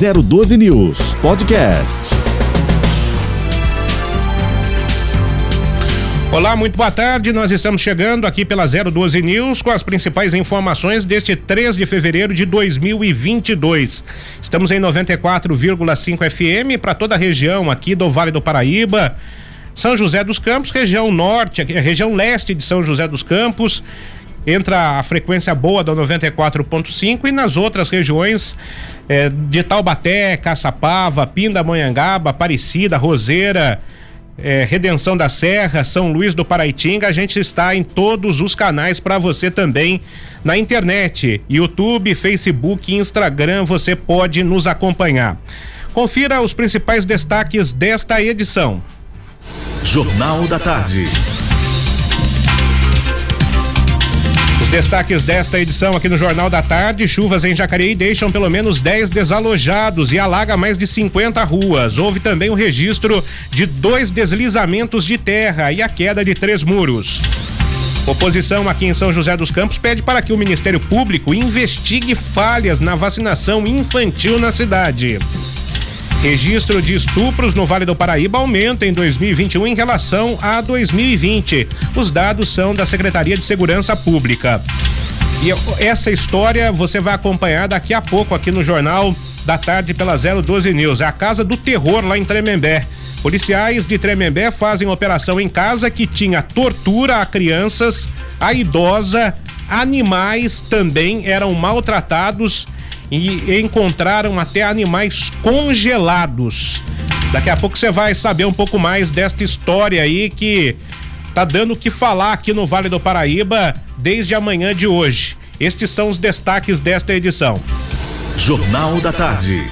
012 News Podcast. Olá, muito boa tarde. Nós estamos chegando aqui pela 012 News com as principais informações deste 3 de fevereiro de 2022. Estamos em 94,5 FM para toda a região aqui do Vale do Paraíba. São José dos Campos, região norte, região leste de São José dos Campos. Entra a frequência boa da 94.5 e nas outras regiões eh, de Taubaté, Caçapava, Pindamonhangaba, Aparecida, Roseira, é, Redenção da Serra, São Luís do Paraitinga, a gente está em todos os canais para você também na internet, YouTube, Facebook, Instagram, você pode nos acompanhar. Confira os principais destaques desta edição. Jornal da Tarde. Destaques desta edição aqui no Jornal da Tarde: chuvas em Jacareí deixam pelo menos 10 desalojados e alaga mais de 50 ruas. Houve também o registro de dois deslizamentos de terra e a queda de três muros. Oposição aqui em São José dos Campos pede para que o Ministério Público investigue falhas na vacinação infantil na cidade. Registro de estupros no Vale do Paraíba aumenta em 2021 em relação a 2020. Os dados são da Secretaria de Segurança Pública. E essa história você vai acompanhar daqui a pouco aqui no Jornal da Tarde pela 012 News. É a Casa do Terror lá em Tremembé. Policiais de Tremembé fazem operação em casa que tinha tortura a crianças, a idosa, animais também eram maltratados e encontraram até animais congelados. Daqui a pouco você vai saber um pouco mais desta história aí que tá dando o que falar aqui no Vale do Paraíba desde amanhã de hoje. Estes são os destaques desta edição. Jornal da Tarde.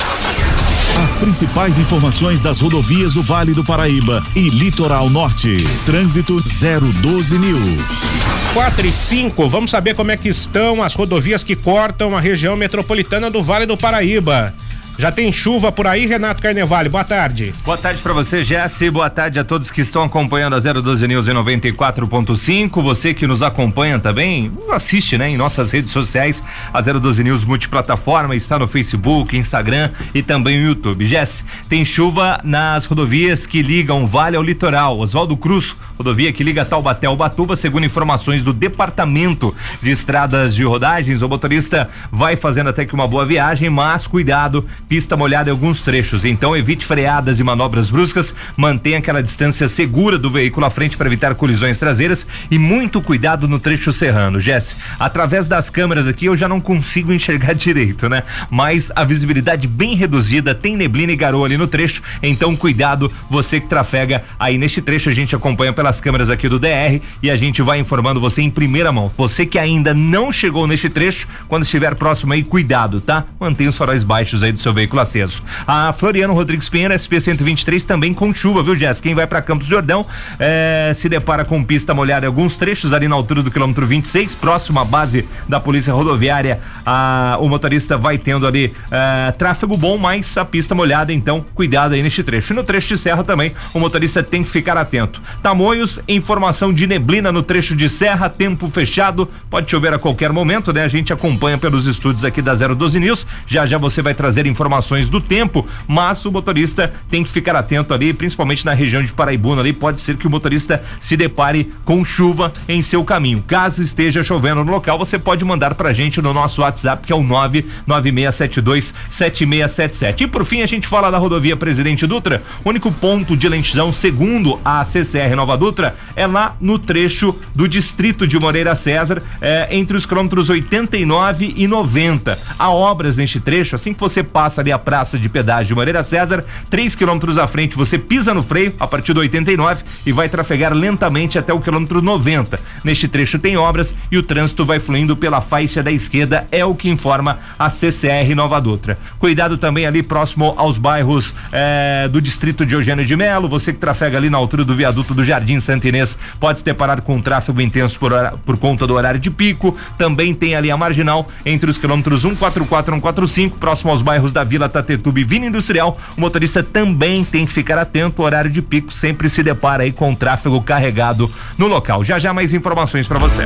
As principais informações das rodovias do Vale do Paraíba e Litoral Norte. Trânsito 012 News. 4 e 5, vamos saber como é que estão as rodovias que cortam a região metropolitana do Vale do Paraíba. Já tem chuva por aí, Renato Carnevale. Boa tarde. Boa tarde para você, Jesse. Boa tarde a todos que estão acompanhando a 012 News em 94.5. Você que nos acompanha também, assiste, né, em nossas redes sociais. A 012 News multiplataforma está no Facebook, Instagram e também no YouTube. Jesse, tem chuva nas rodovias que ligam Vale ao litoral. Oswaldo Cruz, rodovia que liga Taubaté ao Batuba, segundo informações do Departamento de Estradas de Rodagens, o motorista vai fazendo até que uma boa viagem, mas cuidado pista molhada em alguns trechos, então evite freadas e manobras bruscas, mantenha aquela distância segura do veículo à frente para evitar colisões traseiras e muito cuidado no trecho serrano. Jesse, através das câmeras aqui eu já não consigo enxergar direito, né? Mas a visibilidade bem reduzida, tem neblina e garoa ali no trecho, então cuidado, você que trafega aí neste trecho, a gente acompanha pelas câmeras aqui do DR e a gente vai informando você em primeira mão. Você que ainda não chegou neste trecho, quando estiver próximo aí, cuidado, tá? Mantenha os faróis baixos aí do seu veículo aceso. A Floriano Rodrigues Pinheiro, SP 123, também com chuva, viu, Jess? Quem vai para Campos Jordão é, se depara com pista molhada em alguns trechos, ali na altura do quilômetro 26, próximo à base da Polícia Rodoviária. A, o motorista vai tendo ali é, tráfego bom, mas a pista molhada, então cuidado aí neste trecho. E no trecho de serra também, o motorista tem que ficar atento. Tamoios, informação de neblina no trecho de serra, tempo fechado, pode chover a qualquer momento, né? A gente acompanha pelos estúdios aqui da 012 News. Já já você vai trazer informações informações do tempo, mas o motorista tem que ficar atento ali, principalmente na região de Paraibuna ali, pode ser que o motorista se depare com chuva em seu caminho. Caso esteja chovendo no local, você pode mandar pra gente no nosso WhatsApp, que é o 99672 7677. E por fim, a gente fala da rodovia Presidente Dutra, o único ponto de lentidão, segundo a CCR Nova Dutra, é lá no trecho do distrito de Moreira César, é, entre os quilômetros 89 e 90. Há obras neste trecho, assim que você passa passa ali a praça de pedágio Moreira César, 3 quilômetros à frente você pisa no freio a partir do 89 e vai trafegar lentamente até o quilômetro 90. Neste trecho tem obras e o trânsito vai fluindo pela faixa da esquerda, é o que informa a CCR Nova Dutra. Cuidado também ali próximo aos bairros eh, do distrito de Eugênio de Melo, você que trafega ali na altura do viaduto do Jardim Santinês pode se deparar com um tráfego intenso por, por conta do horário de pico. Também tem ali a marginal entre os quilômetros 144 e 145, próximo aos bairros da Vila Tatetuba e Vila Industrial, o motorista também tem que ficar atento. O horário de pico sempre se depara aí com tráfego carregado no local. Já já mais informações para você.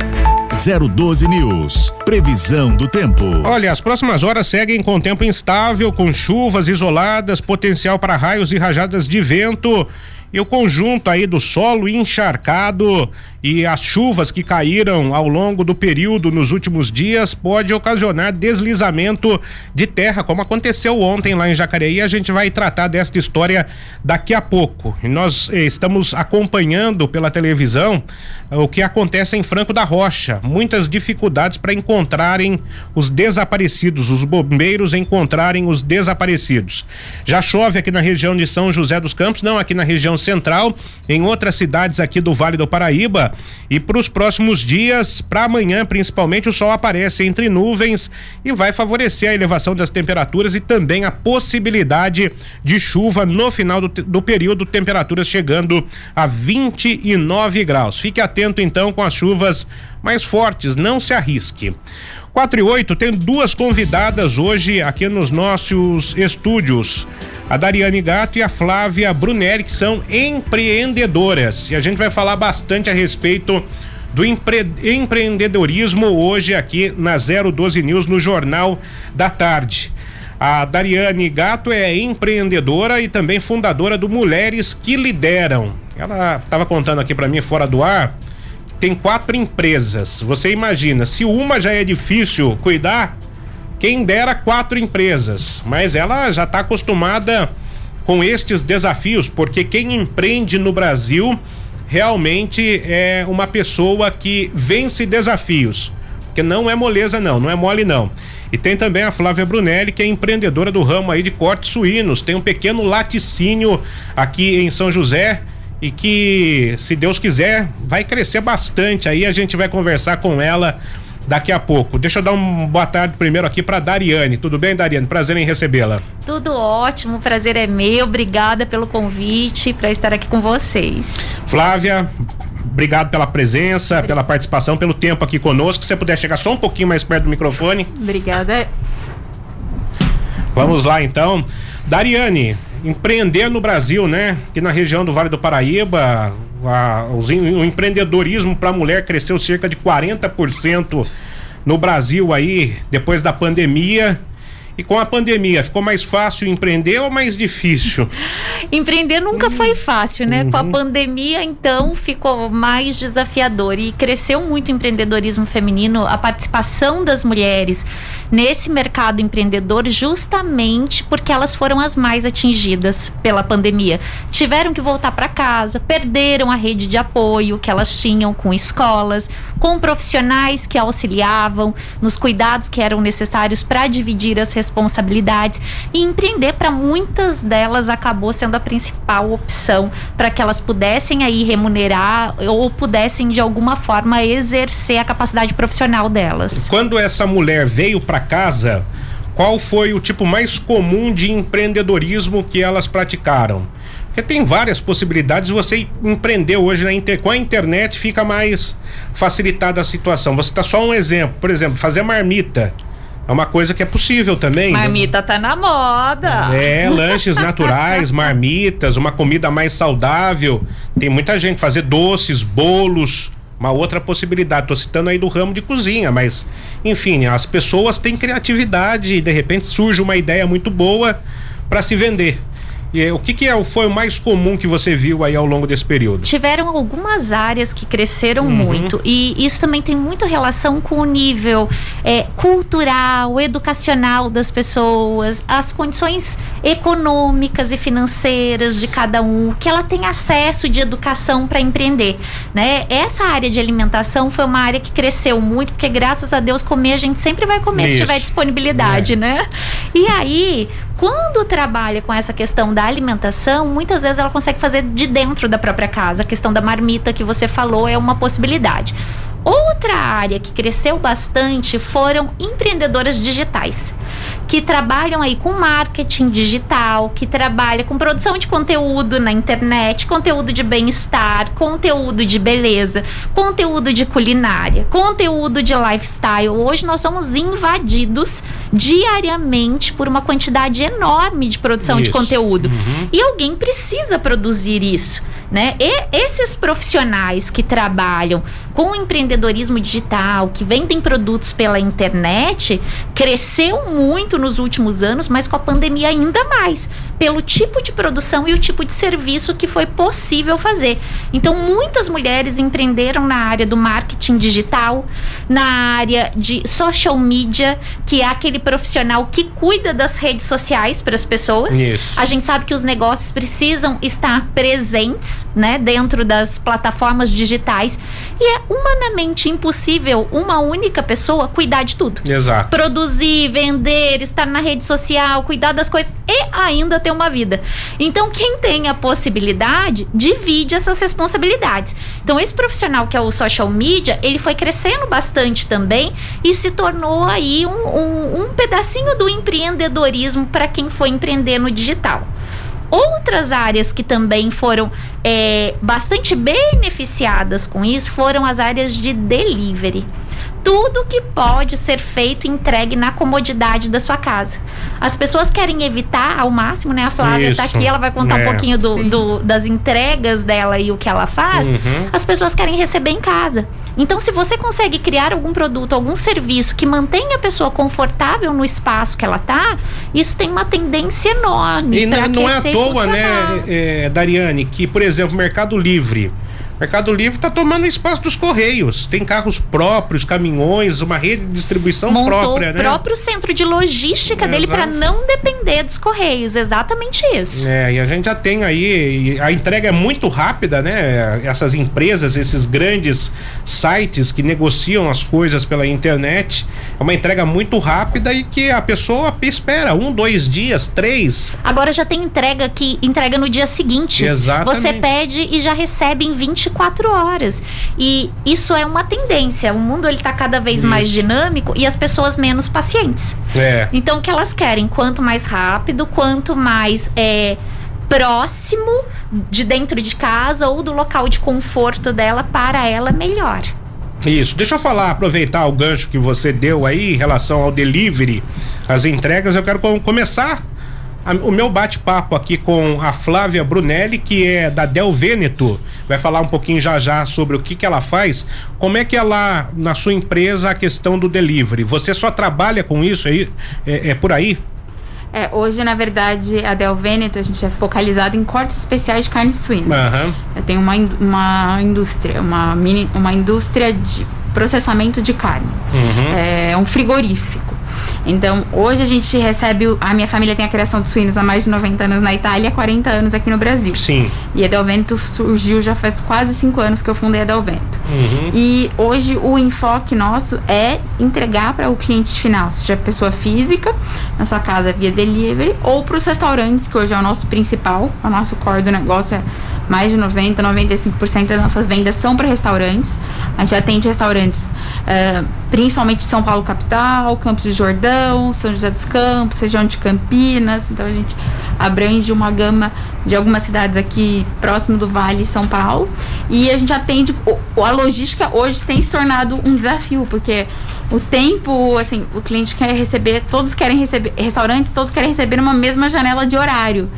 012 News. Previsão do tempo. Olha, as próximas horas seguem com tempo instável, com chuvas isoladas, potencial para raios e rajadas de vento e o conjunto aí do solo encharcado e as chuvas que caíram ao longo do período nos últimos dias pode ocasionar deslizamento de terra, como aconteceu ontem lá em Jacareí. A gente vai tratar desta história daqui a pouco. Nós eh, estamos acompanhando pela televisão eh, o que acontece em Franco da Rocha. Muitas dificuldades para encontrarem os desaparecidos, os bombeiros encontrarem os desaparecidos. Já chove aqui na região de São José dos Campos, não aqui na região central, em outras cidades aqui do Vale do Paraíba. E para os próximos dias, para amanhã principalmente, o sol aparece entre nuvens e vai favorecer a elevação das temperaturas e também a possibilidade de chuva no final do, do período, temperaturas chegando a 29 graus. Fique atento então com as chuvas mais fortes, não se arrisque. 4 e 8, tem duas convidadas hoje aqui nos nossos estúdios. A Dariane Gato e a Flávia Brunelli, que são empreendedoras. E a gente vai falar bastante a respeito do empre empreendedorismo hoje aqui na 012 News, no Jornal da Tarde. A Dariane Gato é empreendedora e também fundadora do Mulheres que Lideram. Ela estava contando aqui para mim fora do ar tem quatro empresas. Você imagina, se uma já é difícil cuidar, quem dera quatro empresas. Mas ela já está acostumada com estes desafios, porque quem empreende no Brasil realmente é uma pessoa que vence desafios. Porque não é moleza, não, não é mole, não. E tem também a Flávia Brunelli, que é empreendedora do ramo aí de cortes suínos. Tem um pequeno laticínio aqui em São José e que, se Deus quiser, vai crescer bastante. Aí a gente vai conversar com ela daqui a pouco. Deixa eu dar uma boa tarde primeiro aqui para Dariane. Tudo bem, Dariane? Prazer em recebê-la. Tudo ótimo, prazer é meu. Obrigada pelo convite para estar aqui com vocês. Flávia, obrigado pela presença, pela participação, pelo tempo aqui conosco. Se você puder chegar só um pouquinho mais perto do microfone. Obrigada. Vamos lá então. Dariane, empreender no Brasil, né? Aqui na região do Vale do Paraíba, a, o empreendedorismo para a mulher cresceu cerca de 40% no Brasil aí, depois da pandemia. E com a pandemia, ficou mais fácil empreender ou mais difícil? empreender nunca foi fácil, né? Uhum. Com a uhum. pandemia, então, ficou mais desafiador. E cresceu muito o empreendedorismo feminino, a participação das mulheres nesse mercado empreendedor, justamente porque elas foram as mais atingidas pela pandemia. Tiveram que voltar para casa, perderam a rede de apoio que elas tinham com escolas, com profissionais que auxiliavam nos cuidados que eram necessários para dividir as responsabilidades e empreender para muitas delas acabou sendo a principal opção para que elas pudessem aí remunerar ou pudessem de alguma forma exercer a capacidade profissional delas. Quando essa mulher veio para casa, qual foi o tipo mais comum de empreendedorismo que elas praticaram? Porque tem várias possibilidades. Você empreender hoje na inter... com a internet fica mais facilitada a situação. Você está só um exemplo. Por exemplo, fazer marmita. É uma coisa que é possível também. Né? Marmita tá na moda. É, lanches naturais, marmitas, uma comida mais saudável. Tem muita gente fazer doces, bolos. Uma outra possibilidade, tô citando aí do ramo de cozinha, mas enfim, as pessoas têm criatividade e de repente surge uma ideia muito boa para se vender. E o que, que é, foi o mais comum que você viu aí ao longo desse período? Tiveram algumas áreas que cresceram uhum. muito e isso também tem muita relação com o nível é, cultural, educacional das pessoas, as condições econômicas e financeiras de cada um, que ela tem acesso de educação para empreender, né? Essa área de alimentação foi uma área que cresceu muito porque graças a Deus comer a gente sempre vai comer isso. se tiver disponibilidade, é. né? E aí quando trabalha com essa questão da alimentação, muitas vezes ela consegue fazer de dentro da própria casa. A questão da marmita que você falou é uma possibilidade. Outra área que cresceu bastante foram empreendedoras digitais, que trabalham aí com marketing digital, que trabalha com produção de conteúdo na internet, conteúdo de bem-estar, conteúdo de beleza, conteúdo de culinária, conteúdo de lifestyle. Hoje nós somos invadidos diariamente por uma quantidade enorme de produção Isso. de conteúdo. Uhum. E alguém precisa produzir isso, né? E esses profissionais que trabalham com empreendedorismo digital, que vendem produtos pela internet, cresceu muito nos últimos anos, mas com a pandemia ainda mais, pelo tipo de produção e o tipo de serviço que foi possível fazer. Então, muitas mulheres empreenderam na área do marketing digital, na área de social media, que é aquele profissional que cuida das redes sociais para as pessoas. Isso. A gente sabe que os negócios precisam estar presentes, né, dentro das plataformas digitais e é humanamente impossível uma única pessoa cuidar de tudo. Exato. Produzir, vender, estar na rede social, cuidar das coisas e ainda ter uma vida. Então, quem tem a possibilidade, divide essas responsabilidades. Então, esse profissional que é o social media, ele foi crescendo bastante também e se tornou aí um, um, um pedacinho do empreendedorismo para quem foi empreender no digital. Outras áreas que também foram é, bastante beneficiadas com isso foram as áreas de delivery. Tudo que pode ser feito e entregue na comodidade da sua casa. As pessoas querem evitar ao máximo, né? A Flávia está Isso. aqui, ela vai contar É. um pouquinho do, do- das entregas dela e o que ela faz. Uhum. As pessoas querem receber em casa. Então, se você consegue criar algum produto, algum serviço que mantenha a pessoa confortável no espaço que ela tá, isso tem uma tendência enorme. E não, não é à toa, funcionar. né, é, Dariane, que, por exemplo, Mercado Livre. Mercado Livre está tomando espaço dos Correios. Tem carros próprios, caminhões, uma rede de distribuição Montou própria, o né? próprio centro de logística dele para não depender dos correios. Exatamente isso. É, e a gente já tem aí, a entrega é muito rápida, né? Essas empresas, esses grandes sites que negociam as coisas pela internet, é uma entrega muito rápida e que a pessoa espera um, dois dias, três. Agora já tem entrega que entrega no dia seguinte. Exatamente. Você pede e já recebe em 24 horas. E isso é uma tendência. O mundo ele tá cada vez mais Isso. dinâmico e as pessoas menos pacientes. É. Então o que elas querem, quanto mais rápido, quanto mais é, próximo de dentro de casa ou do local de conforto dela, para ela melhor. Isso. Deixa eu falar, aproveitar o gancho que você deu aí em relação ao delivery, as entregas. Eu quero com- começar a- o meu bate-papo aqui com a Flávia Brunelli, que é da Del Veneto. Vai falar um pouquinho já já sobre o que, que ela faz. Como é que ela, na sua empresa, a questão do delivery? Você só trabalha com isso aí? É, é por aí? É, hoje, na verdade, a Del Veneto, a gente é focalizado em cortes especiais de carne suína. Aham. Eu tenho uma, uma indústria, uma, mini, uma indústria de processamento de carne. Uhum. É um frigorífico. Então, hoje a gente recebe. o- A minha família tem a criação de suínos há mais de 90 anos na Itália e há 40 anos aqui no Brasil. Sim. E a Del Veneto surgiu já faz quase 5 anos que eu fundei a Del Veneto. Uhum. E hoje o enfoque nosso é entregar para o cliente final, seja pessoa física, na sua casa via delivery, ou para os restaurantes, que hoje é o nosso principal, o nosso core do negócio é mais de 90, 95% das nossas vendas são para restaurantes. A gente atende restaurantes, eh, principalmente São Paulo capital, Campos de Jordão, São José dos Campos, região de Campinas. Então a gente abrange uma gama de algumas cidades aqui próximo do Vale, São Paulo. E a gente atende. o- A logística hoje tem se tornado um desafio, porque o tempo, assim, o cliente quer receber, todos querem receber, restaurantes, todos querem receber numa mesma janela de horário.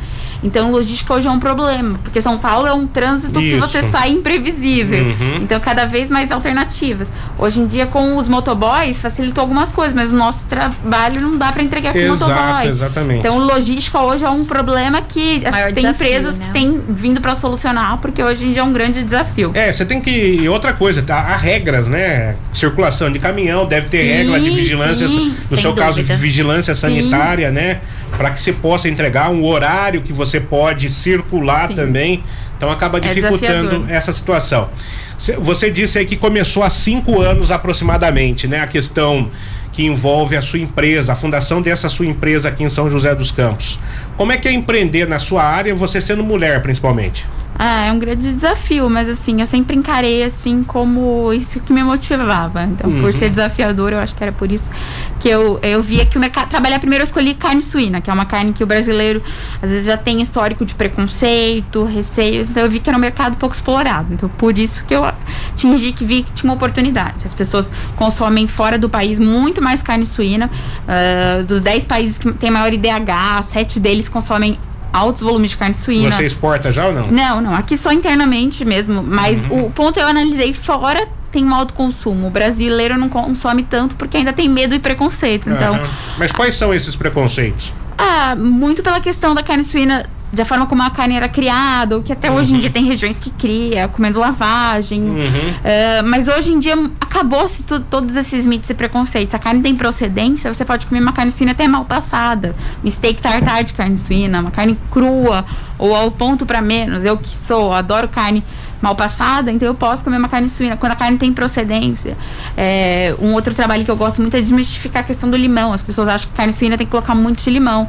Então, logística hoje é um problema, porque São Paulo é um trânsito que Isso. você sai imprevisível. Uhum. Então, cada vez mais alternativas. Hoje em dia, com os motoboys, facilitou algumas coisas, mas o nosso trabalho não dá para entregar com Exato, motoboy. exatamente. Então, logística hoje é um problema que as- Maior tem desafio, empresas né? que têm vindo para solucionar, porque hoje em dia é um grande desafio. É, você tem que. e Outra coisa, tá? Há regras, né? Circulação de caminhão, deve ter Sim, regra de vigilância, sim, no seu caso, de dúvida. vigilância sanitária, né? Para que você possa entregar um horário que você pode circular Sim. também. Então acaba É dificultando desafiador. essa situação. Cê- Você disse aí que começou há cinco anos aproximadamente, né? A questão que envolve a sua empresa, a fundação dessa sua empresa aqui em São José dos Campos. Como é que é empreender na sua área, você sendo mulher, principalmente? Ah, é um grande desafio, mas assim, eu sempre encarei assim como isso que me motivava. Então, uhum. por ser desafiador, eu acho que era por isso que eu, eu via que o mercado. Trabalhar primeiro eu escolhi carne suína, que é uma carne que o brasileiro às vezes já tem histórico de preconceito, receios. Então eu vi que era um mercado pouco explorado. Então, por isso que eu atingi que vi que tinha uma oportunidade. As pessoas consomem fora do país muito mais carne suína. Uh, dos 10 países que tem maior IDH, sete deles consomem altos volumes de carne suína. Você exporta já ou não? Não, não. Aqui só internamente mesmo. Mas uhum. o ponto eu analisei fora tem um alto consumo. O brasileiro não consome tanto porque ainda tem medo e preconceito. Então. Uhum. Mas quais são esses preconceitos? Ah, muito pela questão da carne suína da forma como a carne era criada, ou que até uhum. hoje em uhum. dia tem regiões que cria, comendo lavagem. Uhum. Uh, mas hoje em dia acabou-se todos esses mitos e preconceitos. A carne tem procedência, você pode comer uma carne suína até mal passada. Um steak tartar de carne suína, uma carne crua, ou ao ponto para menos. Eu que sou, adoro carne mal passada, então eu posso comer uma carne suína. Quando a carne tem procedência. É, um outro trabalho que eu gosto muito é desmistificar a questão do limão. As pessoas acham que carne suína tem que colocar muito de limão.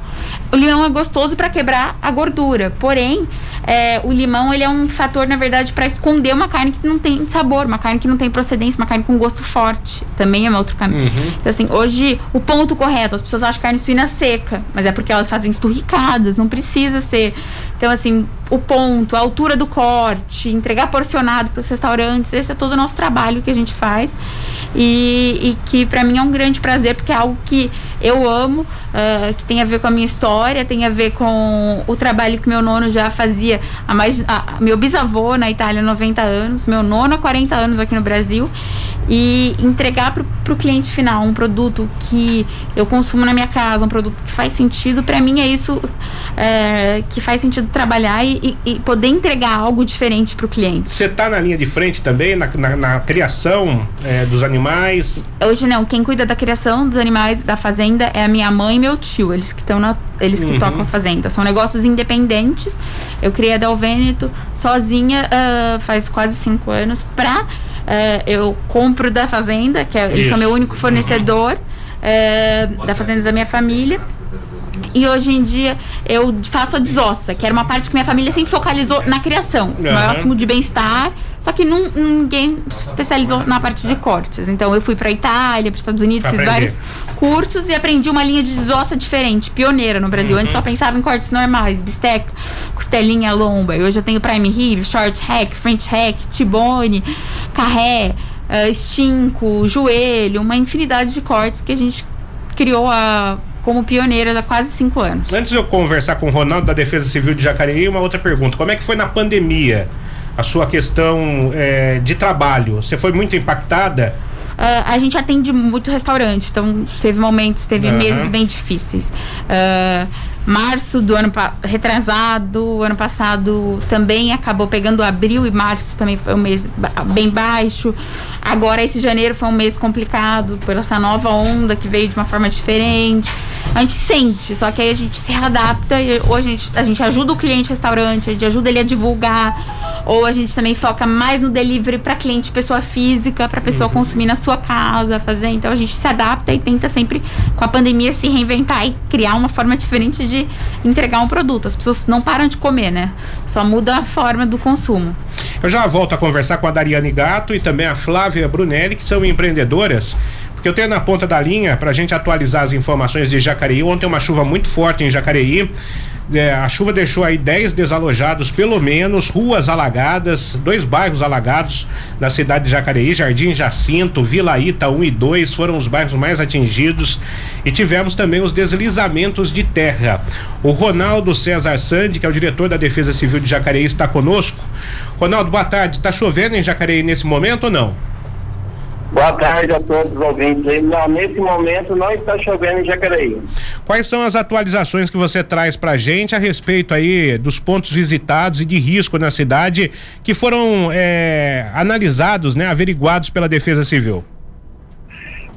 O limão é gostoso para quebrar a gordura, porém, é, o limão ele é um fator, na verdade, para esconder uma carne que não tem sabor, uma carne que não tem procedência, uma carne com gosto forte. Também é um outro caminho. Uhum. Então, assim, hoje, o ponto correto, as pessoas acham carne suína seca, mas é porque elas fazem esturricadas, não precisa ser. Então, assim, o ponto, a altura do corte, entregar porcionado para os restaurantes, esse é todo o nosso trabalho que a gente faz e, e que para mim é um grande prazer porque é algo que eu amo, uh, que tem a ver com a minha história, tem a ver com o trabalho que meu nono já fazia há mais. Uh, meu bisavô na Itália, 90 anos, meu nono há 40 anos aqui no Brasil, e entregar para o cliente final um produto que eu consumo na minha casa, um produto que faz sentido, para mim é isso é, que faz sentido trabalhar e, e, e poder entregar algo diferente para o cliente. Você está na linha de frente também, na, na, na criação é, dos animais? Hoje não, quem cuida da criação dos animais da fazenda é a minha mãe e meu tio, eles que estão na eles que uhum. tocam a fazenda. São negócios independentes. Eu criei a Del Vêneto sozinha uh, faz quase cinco anos pra uh, eu compro da fazenda, que é, eles são meu único fornecedor uh, da fazenda da minha família. E hoje em dia eu faço a desossa, que era uma parte que minha família sempre focalizou na criação, uhum. máximo de bem-estar, só que ninguém se especializou na parte de cortes. Então eu fui para Itália, para Estados Unidos, fiz vários cursos e aprendi uma linha de desossa diferente, pioneira no Brasil. Uhum. Antes só pensava em cortes normais, bisteca, costelinha, lomba. E hoje eu tenho prime rib, short hack, french hack, tibone, carré, uh, estinco, joelho, uma infinidade de cortes que a gente criou a como pioneira há quase cinco anos. Antes de eu conversar com o Ronaldo da Defesa Civil de Jacareí, uma outra pergunta. Como é que foi na pandemia a sua questão é, de trabalho? Você foi muito impactada? Uh, a gente atende muito restaurante, então teve momentos, teve uhum. meses bem difíceis. Uh, março do ano retrasado, ano passado também acabou pegando abril e março também foi um mês bem baixo. Agora esse janeiro foi um mês complicado por essa nova onda que veio de uma forma diferente. A gente sente, só que aí a gente se adapta e ou a gente, a gente ajuda o cliente restaurante, a gente ajuda ele a divulgar, ou a gente também foca mais no delivery para cliente pessoa física, para pessoa uhum. consumir na sua casa, fazer. Então a gente se adapta e tenta sempre com a pandemia se reinventar e criar uma forma diferente de de entregar um produto. As pessoas não param de comer, né? Só muda a forma do consumo. Eu já volto a conversar com a Dariane Gato e também a Flávia Brunelli, que são empreendedoras. Porque eu tenho na ponta da linha para a gente atualizar as informações de Jacareí. Ontem uma chuva muito forte em Jacareí. É, a chuva deixou aí 10 desalojados, pelo menos, ruas alagadas, dois bairros alagados na cidade de Jacareí, Jardim Jacinto, Vila Ita 1 e 2 foram os bairros mais atingidos e tivemos também os deslizamentos de terra. O Ronaldo César Sandi, que é o diretor da Defesa Civil de Jacareí, está conosco. Ronaldo, boa tarde. Está chovendo em Jacareí nesse momento ou não? Boa tarde a todos os ouvintes. Não, nesse momento não está chovendo em Jacareí. Quais são as atualizações que você traz para a gente a respeito aí dos pontos visitados e de risco na cidade que foram é, analisados, né, averiguados pela Defesa Civil?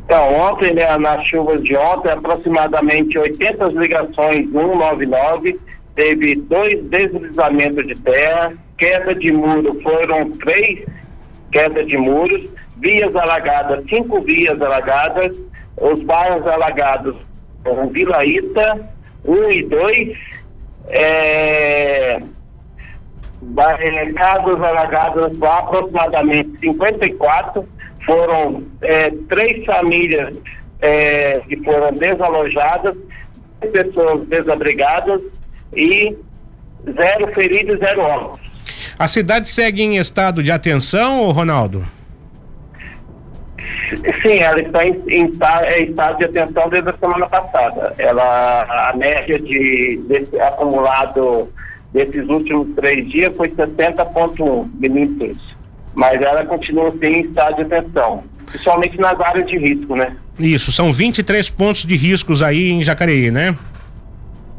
Então, ontem, né, nas chuvas de ontem, aproximadamente 80 ligações 199, teve dois deslizamentos de terra, queda de muro, foram três quedas de muros, vias alagadas, cinco vias alagadas, os bairros alagados, o Vila Ita, 1 um e 2, é, é, casas alagadas aproximadamente 54, foram é, três famílias é, que foram desalojadas, pessoas desabrigadas e zero feridos, zero óbitos. A cidade segue em estado de atenção, Ronaldo? Sim, ela está em, em, em, estado de atenção desde a semana passada. Ela, a média de, desse acumulado desses últimos três dias foi 60,1 milímetros. Mas ela continua sim em estado de atenção, principalmente nas áreas de risco, né? Isso, são 23 pontos de riscos aí em Jacareí, né?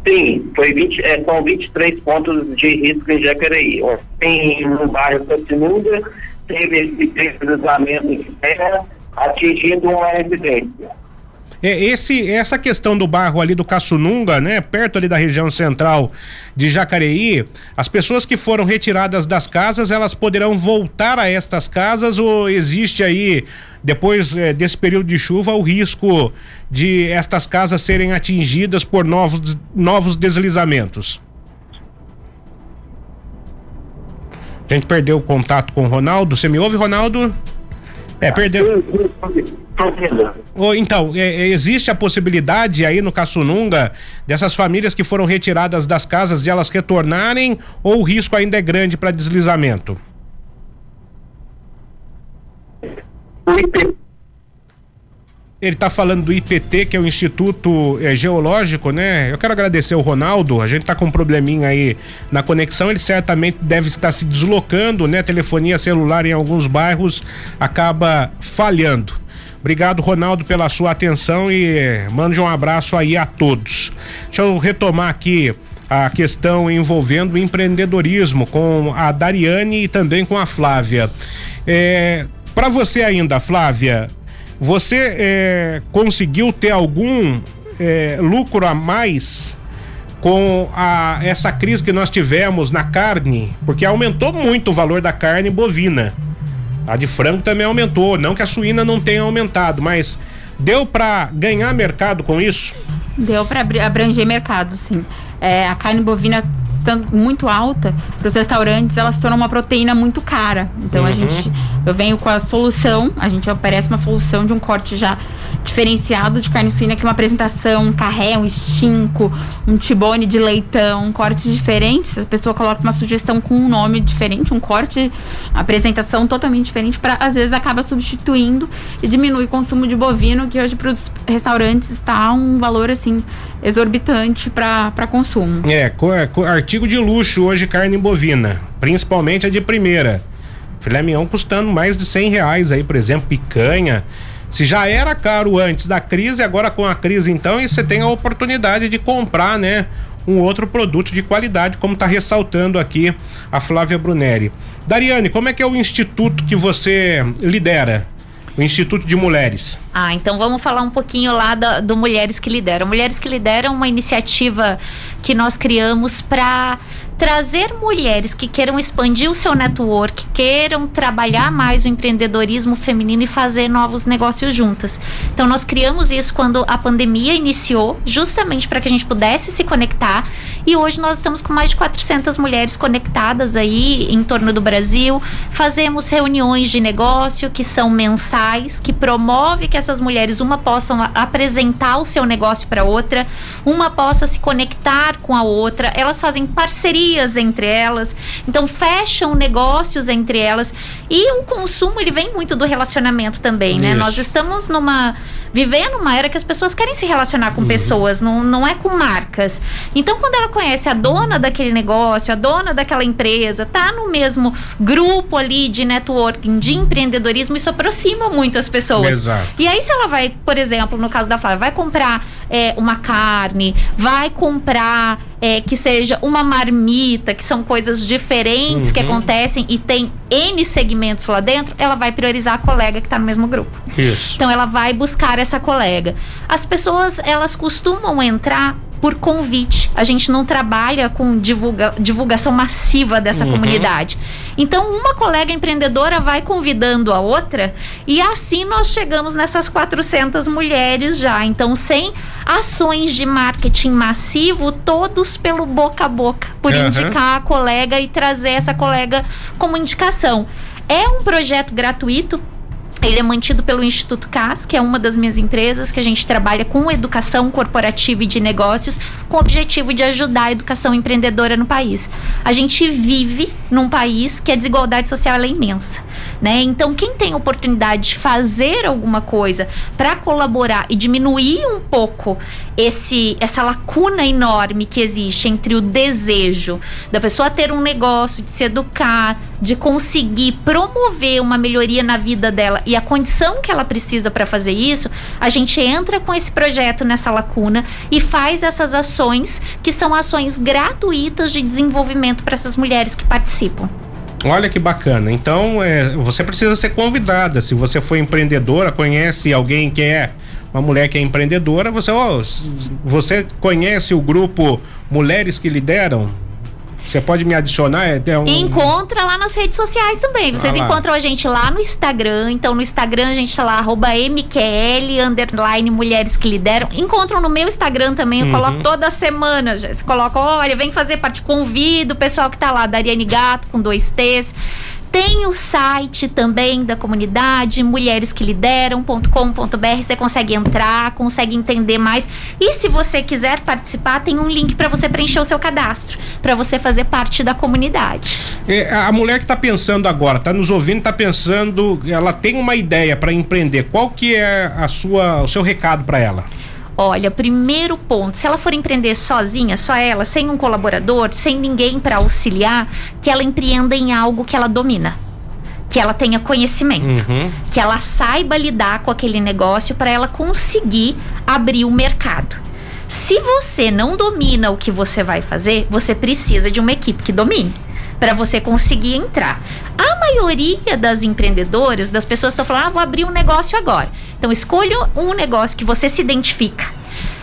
Sim, foi 20, é, são 23 pontos de risco em Jacareí. Tem no bairro Santinunda, teve esse deslizamento de terra atingindo uma residência. É, esse, essa questão do bairro ali do Caçununga, né, perto ali da região central de Jacareí, as pessoas que foram retiradas das casas, elas poderão voltar a estas casas ou existe aí, depois é, desse período de chuva, o risco de estas casas serem atingidas por novos, novos deslizamentos? A gente perdeu o contato com o Ronaldo. Você me ouve, Ronaldo? É, perdeu. Oh, então, é, é, existe a possibilidade aí no Caçununga dessas famílias que foram retiradas das casas de elas retornarem ou o risco ainda é grande para deslizamento? Ele está falando do IPT, que é o Instituto é, Geológico, né? Eu quero agradecer o Ronaldo. A gente está com um probleminha aí na conexão. Ele certamente deve estar se deslocando, né? Telefonia celular em alguns bairros acaba falhando. Obrigado, Ronaldo, pela sua atenção e mande um abraço aí a todos. Deixa eu retomar aqui a questão envolvendo empreendedorismo com a Dariane e também com a Flávia. É, Para você ainda, Flávia, você é, conseguiu ter algum é, lucro a mais com a, essa crise que nós tivemos na carne? Porque aumentou muito o valor da carne bovina. A de frango também aumentou. Não que a suína não tenha aumentado, mas deu para ganhar mercado com isso? Deu para abranger mercado, sim. É, a carne bovina estando muito alta para os restaurantes, ela se torna uma proteína muito cara. Então uhum. a gente, eu venho com a solução, a gente oferece uma solução de um corte já diferenciado de carne suína, que é uma apresentação, um carré, um estinco, um tibone de leitão, cortes diferentes. A pessoa coloca uma sugestão com um nome diferente, um corte, apresentação totalmente diferente, para às vezes acaba substituindo e diminui o consumo de bovino, que hoje para os restaurantes está um valor assim exorbitante para consumo. É, artigo de luxo hoje carne bovina, principalmente a de primeira. Filé mignon custando mais de cem reais aí, por exemplo, picanha. Se já era caro antes da crise, agora com a crise então, e você tem a oportunidade de comprar, né? Um outro produto de qualidade, como está ressaltando aqui a Flávia Bruneri. Dariane, como é que é o instituto que você lidera? O Instituto de Mulheres. Ah, então vamos falar um pouquinho lá do, do Mulheres que Lideram. Mulheres que Lideram é uma iniciativa que nós criamos para trazer mulheres que queiram expandir o seu network, queiram trabalhar mais o empreendedorismo feminino e fazer novos negócios juntas. Então nós criamos isso quando a pandemia iniciou, justamente para que a gente pudesse se conectar, e hoje nós estamos com mais de 400 mulheres conectadas aí em torno do Brasil. Fazemos reuniões de negócio que são mensais, que promove que essas mulheres uma possam apresentar o seu negócio para outra, uma possa se conectar com a outra. Elas fazem parceria parcerias entre elas, então fecham negócios entre elas e o consumo ele vem muito do relacionamento também, né? Isso. Nós estamos numa vivendo uma era que as pessoas querem se relacionar com uhum. pessoas, não, não é com marcas. Então quando ela conhece a dona daquele negócio, a dona daquela empresa, tá no mesmo grupo ali de networking, de empreendedorismo, isso aproxima muito as pessoas. Exato. E aí se ela vai, por exemplo, no caso da Flávia, vai comprar é, uma carne, vai comprar é, que seja uma marmita, que são coisas diferentes uhum. que acontecem e tem N segmentos lá dentro, ela vai priorizar a colega que está no mesmo grupo. Isso. Então ela vai buscar essa colega. As pessoas, elas costumam entrar por convite. A gente não trabalha com divulga, divulgação massiva dessa Uhum. comunidade. Então, uma colega empreendedora vai convidando a outra e assim nós chegamos nessas 400 mulheres já. Então, sem ações de marketing massivo, todos pelo boca a boca, por Aham. indicar a colega e trazer essa colega como indicação. É um projeto gratuito. Ele é mantido pelo Instituto CAS, que é uma das minhas empresas, que a gente trabalha com educação corporativa e de negócios, com o objetivo de ajudar a educação empreendedora no país. A gente vive num país que a desigualdade social é imensa, né? Então, quem tem oportunidade de fazer alguma coisa para colaborar e diminuir um pouco esse essa lacuna enorme que existe entre o desejo da pessoa ter um negócio, de se educar, de conseguir promover uma melhoria na vida dela e a condição que ela precisa para fazer isso, a gente entra com esse projeto nessa lacuna e faz essas ações que são ações gratuitas de desenvolvimento para essas mulheres que participam. Olha que bacana. Então, é, você precisa ser convidada. Se você for empreendedora, conhece alguém que é uma mulher que é empreendedora, você, s- você conhece o grupo Mulheres que Lideram? Você pode me adicionar? É, é um- Encontra lá nas redes sociais também. Vocês Ah encontram a gente lá no Instagram. Então, no Instagram a gente tá lá, arroba MQL, underline Mulheres que Lideram. Encontram no meu Instagram também, eu Uhum. coloco toda semana. Você coloca, olha, vem fazer parte, convido o pessoal que tá lá, Dariane Gato, com dois T's. Tem o site também da comunidade, mulheresquelideram.com.br. Você consegue entrar, consegue entender mais. E se você quiser participar, tem um link para você preencher o seu cadastro, para você fazer parte da comunidade. É, a mulher que tá pensando agora, tá nos ouvindo, tá pensando, ela tem uma ideia para empreender. Qual que é a sua, o seu recado para ela? Olha, primeiro ponto, se ela for empreender sozinha, só ela, sem um colaborador, sem ninguém para auxiliar, que ela empreenda em algo que ela domina, que ela tenha conhecimento, Uhum. que ela saiba lidar com aquele negócio para ela conseguir abrir o mercado. Se você não domina o que você vai fazer, você precisa de uma equipe que domine para você conseguir entrar. A maioria das empreendedoras, das pessoas estão falando, ah, vou abrir um negócio agora. Então escolha um negócio que você se identifica.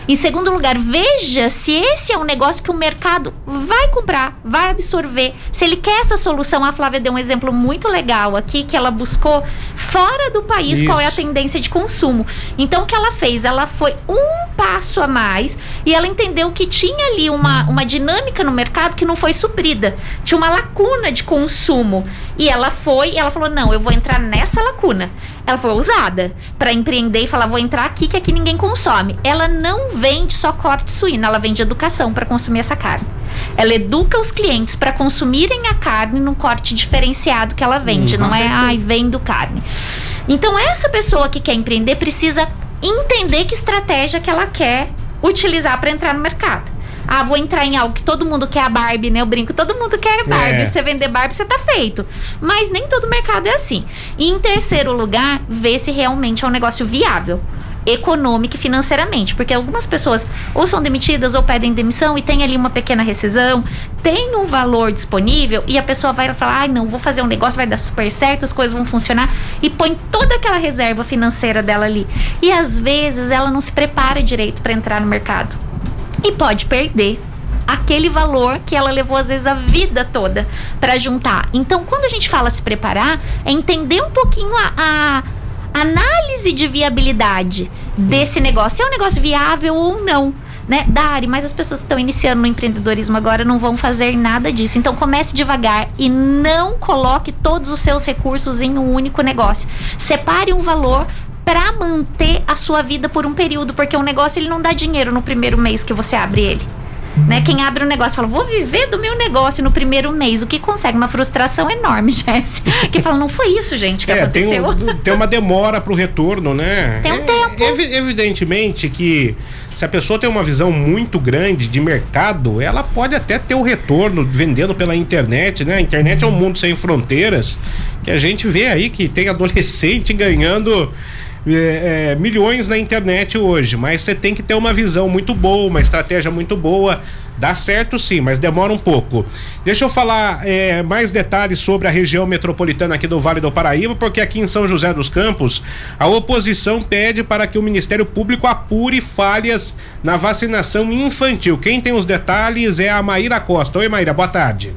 Em segundo lugar, veja se esse é um negócio que o mercado vai comprar, vai absorver. Se ele quer essa solução, a Flávia deu um exemplo muito legal aqui que ela buscou fora do país qual é a Isso. tendência de consumo. Então o que ela fez? Ela foi um passo a mais e ela entendeu que tinha ali uma, uma dinâmica no mercado que não foi suprida. Tinha uma lacuna de consumo. E ela foi, e ela falou: não, eu vou entrar nessa lacuna. Ela foi ousada para empreender e falar: vou entrar aqui que aqui ninguém consome. Ela não vende só corte suíno, ela vende educação para consumir essa carne. Ela educa os clientes para consumirem a carne num corte diferenciado que ela vende, Uhum. não é, ai, vendo carne. Então, essa pessoa que quer empreender precisa entender que estratégia que ela quer utilizar para entrar no mercado. Ah, vou entrar em algo que todo mundo quer a Barbie, né? Eu brinco, todo mundo quer Barbie. É. Se você vender Barbie, você tá feito. Mas nem todo mercado é assim. E em terceiro lugar, ver se realmente é um negócio viável. Econômico e financeiramente, porque algumas pessoas ou são demitidas ou pedem demissão e tem ali uma pequena rescisão, tem um valor disponível e a pessoa vai falar: ai, não, vou fazer um negócio, vai dar super certo, as coisas vão funcionar e põe toda aquela reserva financeira dela ali. E às vezes ela não se prepara direito para entrar no mercado e pode perder aquele valor que ela levou às vezes a vida toda para juntar. Então, quando a gente fala se preparar, é entender um pouquinho a, a análise de viabilidade desse negócio, é um negócio viável ou não. Né? Dari, mas as pessoas que estão iniciando no empreendedorismo agora não vão fazer nada disso. Então comece devagar e não coloque todos os seus recursos em um único negócio. Separe um valor para manter a sua vida por um período, porque o negócio ele não dá dinheiro no primeiro mês que você abre ele. Né? Quem abre um negócio fala, vou viver do meu negócio no primeiro mês. O que consegue? Uma frustração enorme, Jess. Que fala, não foi isso, gente, que É, tem, aconteceu. um- tem uma demora pro retorno, né? Tem um É, tempo. evi- evidentemente que se a pessoa tem uma visão muito grande de mercado, ela pode até ter o retorno vendendo pela internet, né? A internet é um mundo sem fronteiras, que a gente vê aí que tem adolescente ganhando é, é, milhões na internet hoje, mas você tem que ter uma visão muito boa, uma estratégia muito boa. Dá certo sim, mas demora um pouco. Deixa eu falar é, mais detalhes sobre a região metropolitana aqui do Vale do Paraíba, porque aqui em São José dos Campos, a oposição pede para que o Ministério Público apure falhas na vacinação infantil. Quem tem os detalhes é a Maíra Costa. Oi, Maíra, boa tarde.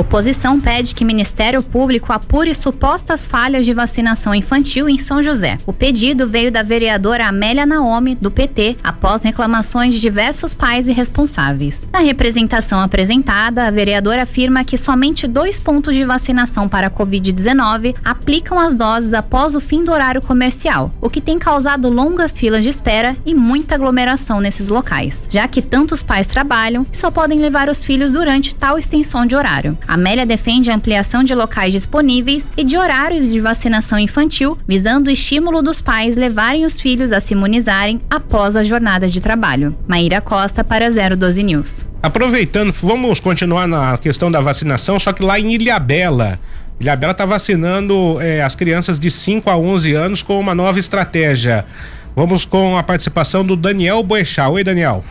Oposição pede que Ministério Público apure supostas falhas de vacinação infantil em São José. O pedido veio da vereadora Amélia Naomi, do PT, após reclamações de diversos pais e responsáveis. Na representação apresentada, a vereadora afirma que somente dois pontos de vacinação para a Covid-19 aplicam as doses após o fim do horário comercial, o que tem causado longas filas de espera e muita aglomeração nesses locais, já que tantos pais trabalham e só podem levar os filhos durante tal extensão de horário. Amélia defende a ampliação de locais disponíveis e de horários de vacinação infantil, visando o estímulo dos pais levarem os filhos a se imunizarem após a jornada de trabalho. Maíra Costa para 012 News. Aproveitando, vamos continuar na questão da vacinação, só que lá em Ilhabela. Ilhabela está vacinando eh, as crianças de 5 a 11 anos com uma nova estratégia. Vamos com a participação do Daniel Boechat. Oi, Daniel.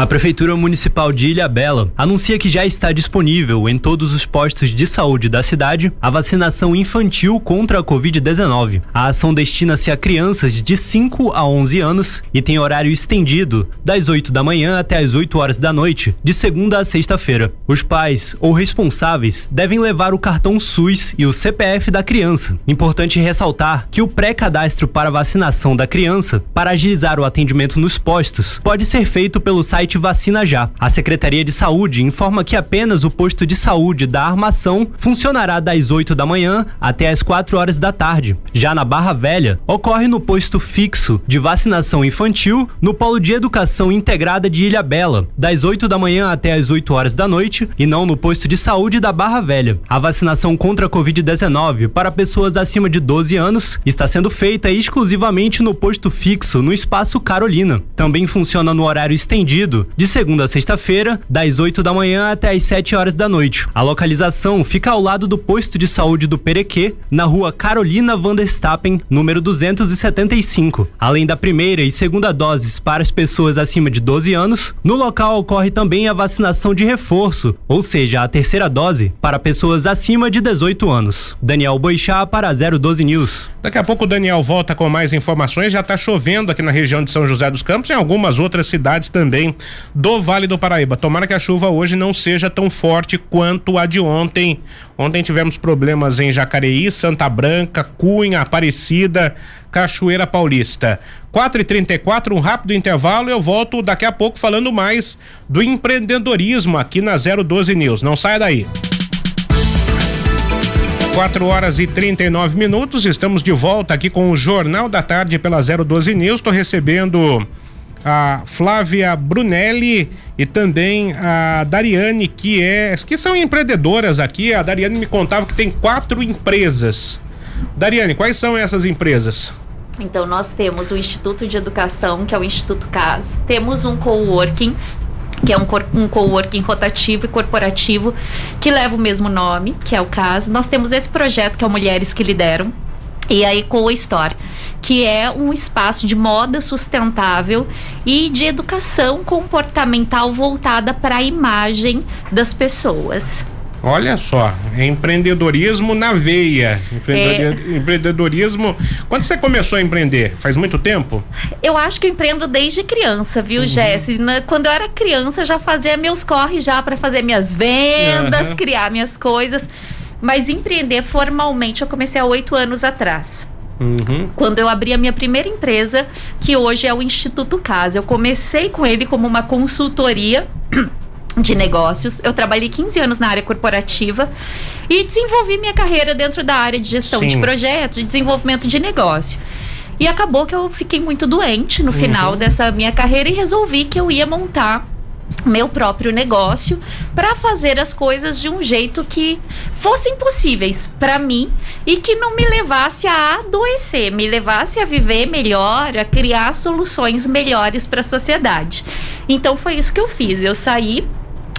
A Prefeitura Municipal de Ilhabela anuncia que já está disponível em todos os postos de saúde da cidade a vacinação infantil contra a Covid-19. A ação destina-se a crianças de 5 a 11 anos e tem horário estendido das 8 da manhã até as 8 horas da noite, de segunda a sexta-feira. Os pais ou responsáveis devem levar o cartão SUS e o CPF da criança. Importante ressaltar que o pré-cadastro para vacinação da criança, para agilizar o atendimento nos postos, pode ser feito pelo site site Vacina Já. A Secretaria de Saúde informa que apenas o posto de saúde da Armação funcionará das 8 da manhã até as 4 horas da tarde. Já na Barra Velha, ocorre no posto fixo de vacinação infantil no Polo de Educação Integrada de Ilha Bela, das 8 da manhã até as 8 horas da noite, e não no posto de saúde da Barra Velha. A vacinação contra a Covid-19 para pessoas acima de 12 anos está sendo feita exclusivamente no posto fixo no Espaço Carolina. Também funciona no horário estendido de segunda a sexta-feira, das 8 da manhã até as 7 horas da noite. A localização fica ao lado do posto de saúde do Perequê, na rua Carolina van der Stappen, número 275. Além da primeira e segunda doses para as pessoas acima de 12 anos, no local ocorre também a vacinação de reforço, ou seja, a terceira dose para pessoas acima de 18 anos. Daniel Boixá para 012 News. Daqui a pouco o Daniel volta com mais informações. Já está chovendo aqui na região de São José dos Campos e em algumas outras cidades também do Vale do Paraíba. Tomara que a chuva hoje não seja tão forte quanto a de ontem. Ontem tivemos problemas em Jacareí, Santa Branca, Cunha, Aparecida, Cachoeira Paulista. 4 e 34 um rápido intervalo. Eu volto daqui a pouco falando mais do empreendedorismo aqui na 012 News. Não saia daí. 4 horas e 39 minutos. Estamos de volta aqui com o Jornal da Tarde pela 012 News. Estou recebendo a Flávia Brunelli e também a Dariane, que é que são empreendedoras aqui. A Dariane me contava que tem quatro empresas. Dariane, quais são essas empresas? Então nós temos o Instituto de Educação, que é o Instituto CAS, temos um coworking que é um, um coworking rotativo e corporativo que leva o mesmo nome, que é o CAS. Nós temos esse projeto que é o Mulheres que Lideram, e a Store, que é um espaço de moda sustentável e de educação comportamental voltada para a imagem das pessoas. Olha só, empreendedorismo na veia. É... Empreendedorismo. Quando você começou a empreender? Faz muito tempo? Eu acho que eu empreendo desde criança, viu, uhum. Jesse? Quando eu era criança, eu já fazia meus corres já para fazer minhas vendas, uhum. criar minhas coisas. Mas empreender formalmente eu comecei há oito anos atrás. Uhum. Quando eu abri a minha primeira empresa, que hoje é o Instituto Casa. Eu comecei com ele como uma consultoria de negócios. Eu trabalhei 15 anos na área corporativa e desenvolvi minha carreira dentro da área de gestão Sim. de projetos, de desenvolvimento de negócio. E acabou que eu fiquei muito doente no final uhum. dessa minha carreira e resolvi que eu ia montar meu próprio negócio para fazer as coisas de um jeito que fossem possíveis para mim e que não me levasse a adoecer, me levasse a viver melhor, a criar soluções melhores para a sociedade. Então foi isso que eu fiz. Eu saí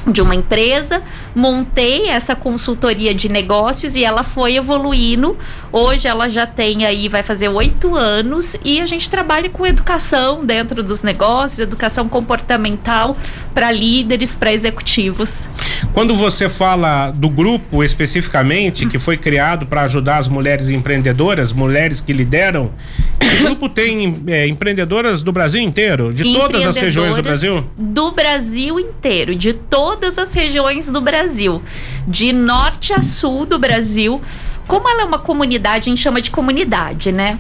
de uma empresa, montei essa consultoria de negócios e ela foi evoluindo. Hoje ela já tem aí, vai fazer oito anos e a gente trabalha com educação dentro dos negócios, educação comportamental para líderes, para executivos. Quando você fala do grupo especificamente, que foi criado para ajudar as mulheres empreendedoras, mulheres que lideram, esse grupo tem é, empreendedoras do Brasil inteiro, de todas as regiões do Brasil? Do Brasil inteiro, de todas as regiões do Brasil, de norte a sul do Brasil. Como ela é uma comunidade, a gente chama de comunidade, né?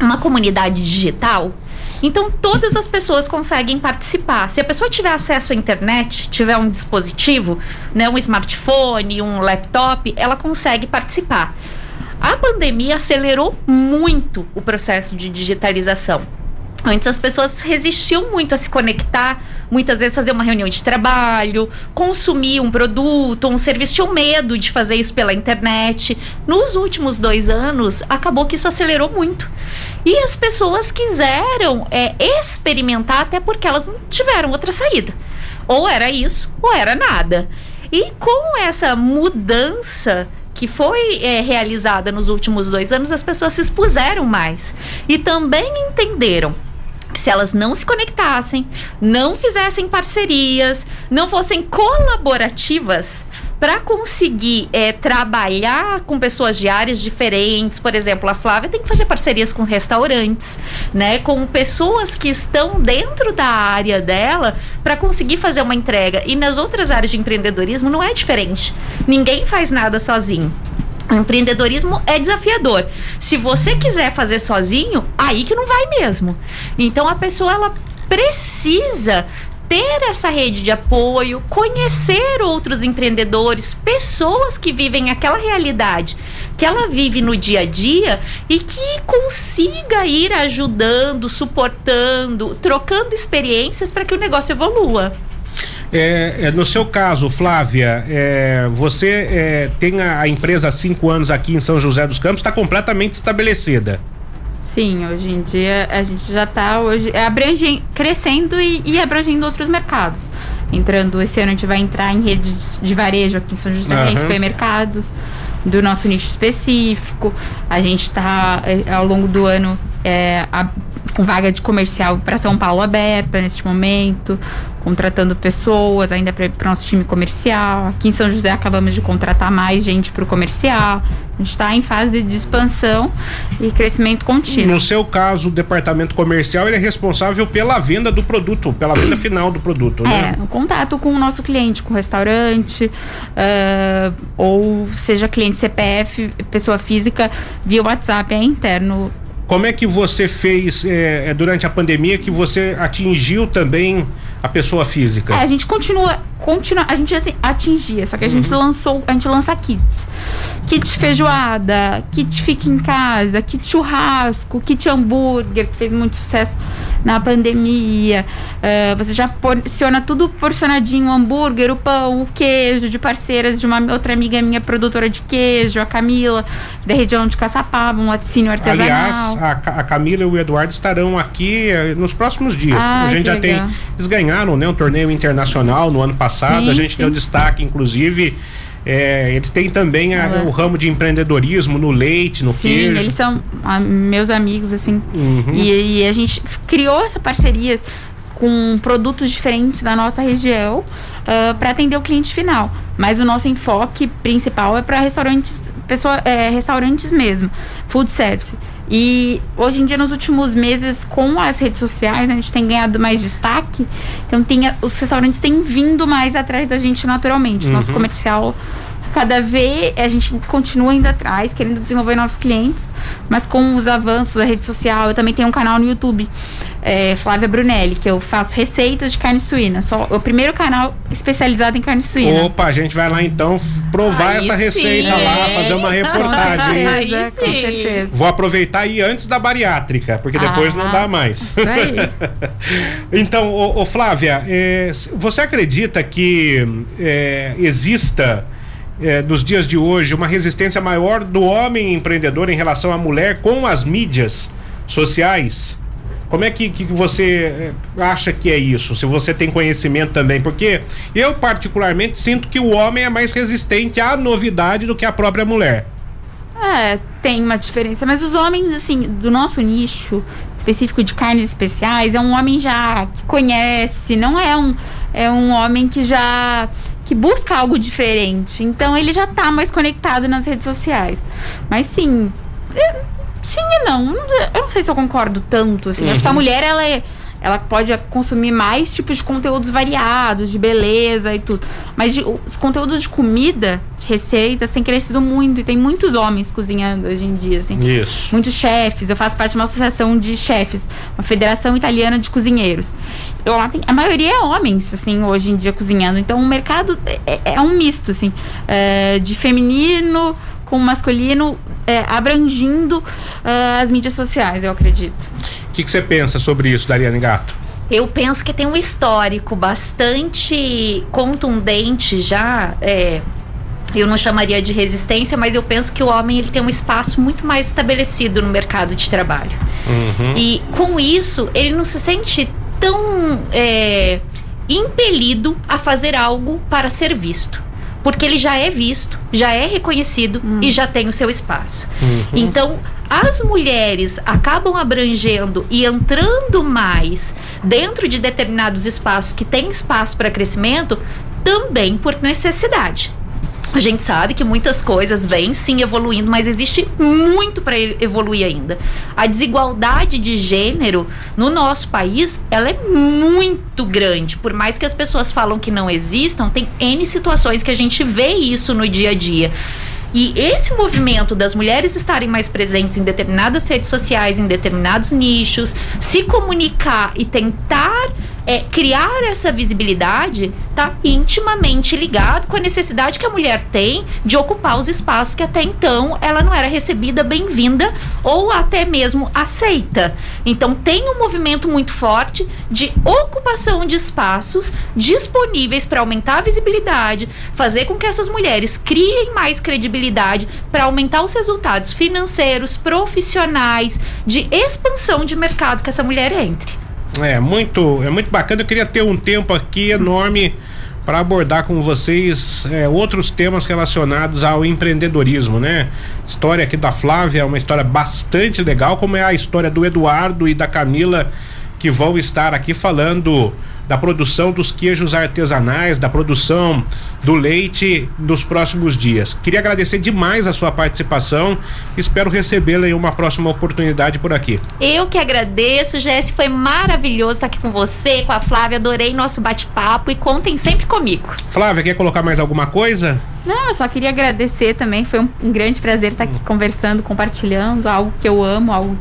Uma comunidade digital, então todas as pessoas conseguem participar. Se a pessoa tiver acesso à internet, tiver um dispositivo, né, um smartphone, um laptop, ela consegue participar. A pandemia acelerou muito o processo de digitalização. Antes as pessoas resistiam muito a se conectar, muitas vezes fazer uma reunião de trabalho, consumir um produto, um serviço, tinham medo de fazer isso pela internet. Nos últimos dois anos, acabou que isso acelerou muito. E as pessoas quiseram é, experimentar, até porque elas não tiveram outra saída. Ou era isso, ou era nada. E com essa mudança que foi é, realizada nos últimos dois anos, as pessoas se expuseram mais e também entenderam que se elas não se conectassem, não fizessem parcerias, não fossem colaborativas para conseguir é, trabalhar com pessoas de áreas diferentes, por exemplo, a Flávia tem que fazer parcerias com restaurantes, né, com pessoas que estão dentro da área dela para conseguir fazer uma entrega. E nas outras áreas de empreendedorismo não é diferente. Ninguém faz nada sozinho. Empreendedorismo é desafiador. Se você quiser fazer sozinho, aí que não vai mesmo. Então a pessoa ela precisa ter essa rede de apoio, conhecer outros empreendedores, pessoas que vivem aquela realidade que ela vive no dia a dia e que consiga ir ajudando, suportando, trocando experiências para que o negócio evolua. É, é, no seu caso, Flávia, é, você é, tem a, a, empresa há cinco anos aqui em São José dos Campos, está completamente estabelecida. Sim, hoje em dia a gente já está hoje é, abrange, crescendo e, e abrangendo outros mercados. Entrando, esse ano a gente vai entrar em redes de varejo aqui em São José, uhum. em supermercados do nosso nicho específico. A gente está é, ao longo do ano é, a, com vaga de comercial para São Paulo aberta neste momento contratando pessoas ainda para o nosso time comercial. Aqui em São José acabamos de contratar mais gente para o comercial. A gente está em fase de expansão e crescimento contínuo. No seu caso, o departamento comercial ele é responsável pela venda do produto, pela venda final do produto, né? É, o contato com o nosso cliente, com o restaurante, uh, ou seja cliente CPF, pessoa física, via WhatsApp, é interno como é que você fez é, durante a pandemia que você atingiu também a pessoa física? É, a gente continua, continua a gente atingia, só que a uhum. gente lançou, a gente lança kits. Kit feijoada, kit fica em casa, kit churrasco, kit hambúrguer, que fez muito sucesso na pandemia. Uh, você já porciona tudo porcionadinho, o hambúrguer, o pão, o queijo, de parceiras de uma outra amiga minha, produtora de queijo, a Camila, da região de Caçapava, um laticínio artesanal. Aliás, a, a Camila e o Eduardo estarão aqui eh, nos próximos dias. Ah, a gente já legal. tem. Eles ganharam né, um torneio internacional no ano passado. Sim, a gente sim. deu destaque, inclusive. É, eles têm também a, o ramo de empreendedorismo no leite, no Sim, queijo. eles são a, meus amigos, assim. Uhum. E, e, a gente criou essa parceria com produtos diferentes da nossa região uh, ah, para atender o cliente final. Mas o nosso enfoque principal é para restaurantes, pessoa, é, restaurantes mesmo, food service. E hoje em dia, nos últimos meses, com as redes sociais, né, a gente tem ganhado mais destaque. Então, tem, os restaurantes têm vindo mais atrás da gente naturalmente. Uhum. Nosso comercial cada vez a gente continua indo atrás, querendo desenvolver novos clientes, mas com os avanços da rede social, eu também tenho um canal no YouTube, é, Flávia Brunelli, que eu faço receitas de carne suína. Só o primeiro canal especializado em carne suína. Opa, a gente vai lá então provar Aí essa sim. receita lá, fazer uma reportagem. Com certeza, com certeza. Vou aproveitar aí antes da bariátrica, porque depois ah, não dá mais. Isso aí. então, ô, ô Flávia, é, você acredita que é, exista é, dos dias de hoje uma resistência maior do homem empreendedor em relação à mulher com as mídias sociais? Como é que, que você eh, acha que é isso? Se você tem conhecimento também, porque eu particularmente sinto que o homem é mais resistente à novidade do que a própria mulher. É, tem uma diferença, mas os homens, assim, do nosso nicho específico de carnes especiais, é um homem já que conhece, não é um, é um homem que já que busca algo diferente. Então ele já tá mais conectado nas redes sociais. Mas sim, sim e não. Eu não sei se eu concordo tanto, assim. Uhum. Acho que a uhum. mulher, ela é ela pode consumir mais tipos de conteúdos variados, de beleza e tudo. Mas de, os conteúdos de comida, de receitas, têm crescido muito. E tem muitos homens cozinhando hoje em dia, assim. Isso. Muitos chefes. Eu faço parte de uma associação de chefes, uma federação italiana de cozinheiros. Então, lá tem, a maioria é homens, assim, hoje em dia cozinhando. Então, o mercado é, é, é um misto, assim, é, de feminino com masculino, é, abrangindo uh, as mídias sociais, eu acredito que, que você pensa sobre isso, Dariane Gato? Eu penso que tem um histórico bastante contundente já. É, eu não chamaria de resistência, mas eu penso que o homem ele tem um espaço muito mais estabelecido no mercado de trabalho. Uhum. E com isso, ele não se sente tão é, impelido a fazer algo para ser visto porque ele já é visto, já é reconhecido hum. e já tem o seu espaço. Uhum. Então, as mulheres acabam abrangendo e entrando mais dentro de determinados espaços que têm espaço para crescimento também por necessidade. A gente sabe que muitas coisas vêm sim evoluindo, mas existe muito para evoluir ainda. A desigualdade de gênero no nosso país, ela é muito grande. Por mais que as pessoas falam que não existam, tem N situações que a gente vê isso no dia a dia. E esse movimento das mulheres estarem mais presentes em determinadas redes sociais, em determinados nichos, se comunicar e tentar é, criar essa visibilidade está intimamente ligado com a necessidade que a mulher tem de ocupar os espaços que até então ela não era recebida, bem-vinda ou até mesmo aceita. Então tem um movimento muito forte de ocupação de espaços disponíveis para aumentar a visibilidade, fazer com que essas mulheres criem mais credibilidade para aumentar os resultados financeiros, profissionais, de expansão de mercado que essa mulher entre. É muito, é muito bacana. Eu queria ter um tempo aqui enorme para abordar com vocês é, outros temas relacionados ao empreendedorismo, né? História aqui da Flávia é uma história bastante legal, como é a história do Eduardo e da Camila que vão estar aqui falando da produção dos queijos artesanais, da produção do leite nos próximos dias. Queria agradecer demais a sua participação. Espero recebê-la em uma próxima oportunidade por aqui. Eu que agradeço, Jesse. Foi maravilhoso estar aqui com você, com a Flávia. Adorei nosso bate-papo e contem sempre comigo. Flávia, quer colocar mais alguma coisa? Não, eu só queria agradecer também. Foi um, grande prazer estar aqui conversando, compartilhando algo que eu amo, algo